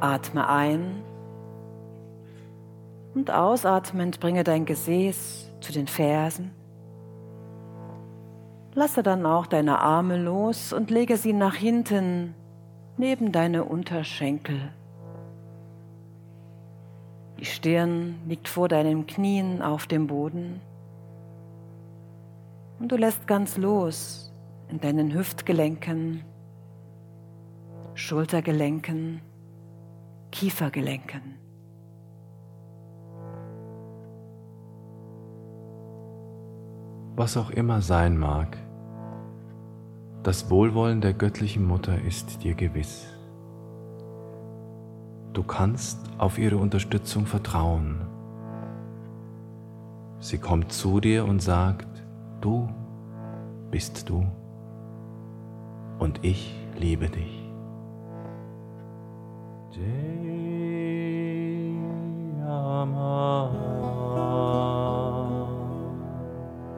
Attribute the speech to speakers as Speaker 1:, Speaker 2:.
Speaker 1: Atme ein und ausatmend bringe dein Gesäß zu den Fersen. Lasse dann auch deine Arme los und lege sie nach hinten neben deine Unterschenkel. Die Stirn liegt vor deinen Knien auf dem Boden und du lässt ganz los in deinen Hüftgelenken, Schultergelenken, Kiefergelenken.
Speaker 2: Was auch immer sein mag, das Wohlwollen der göttlichen Mutter ist dir gewiss. Du kannst auf ihre Unterstützung vertrauen. Sie kommt zu dir und sagt, du bist du und ich liebe dich.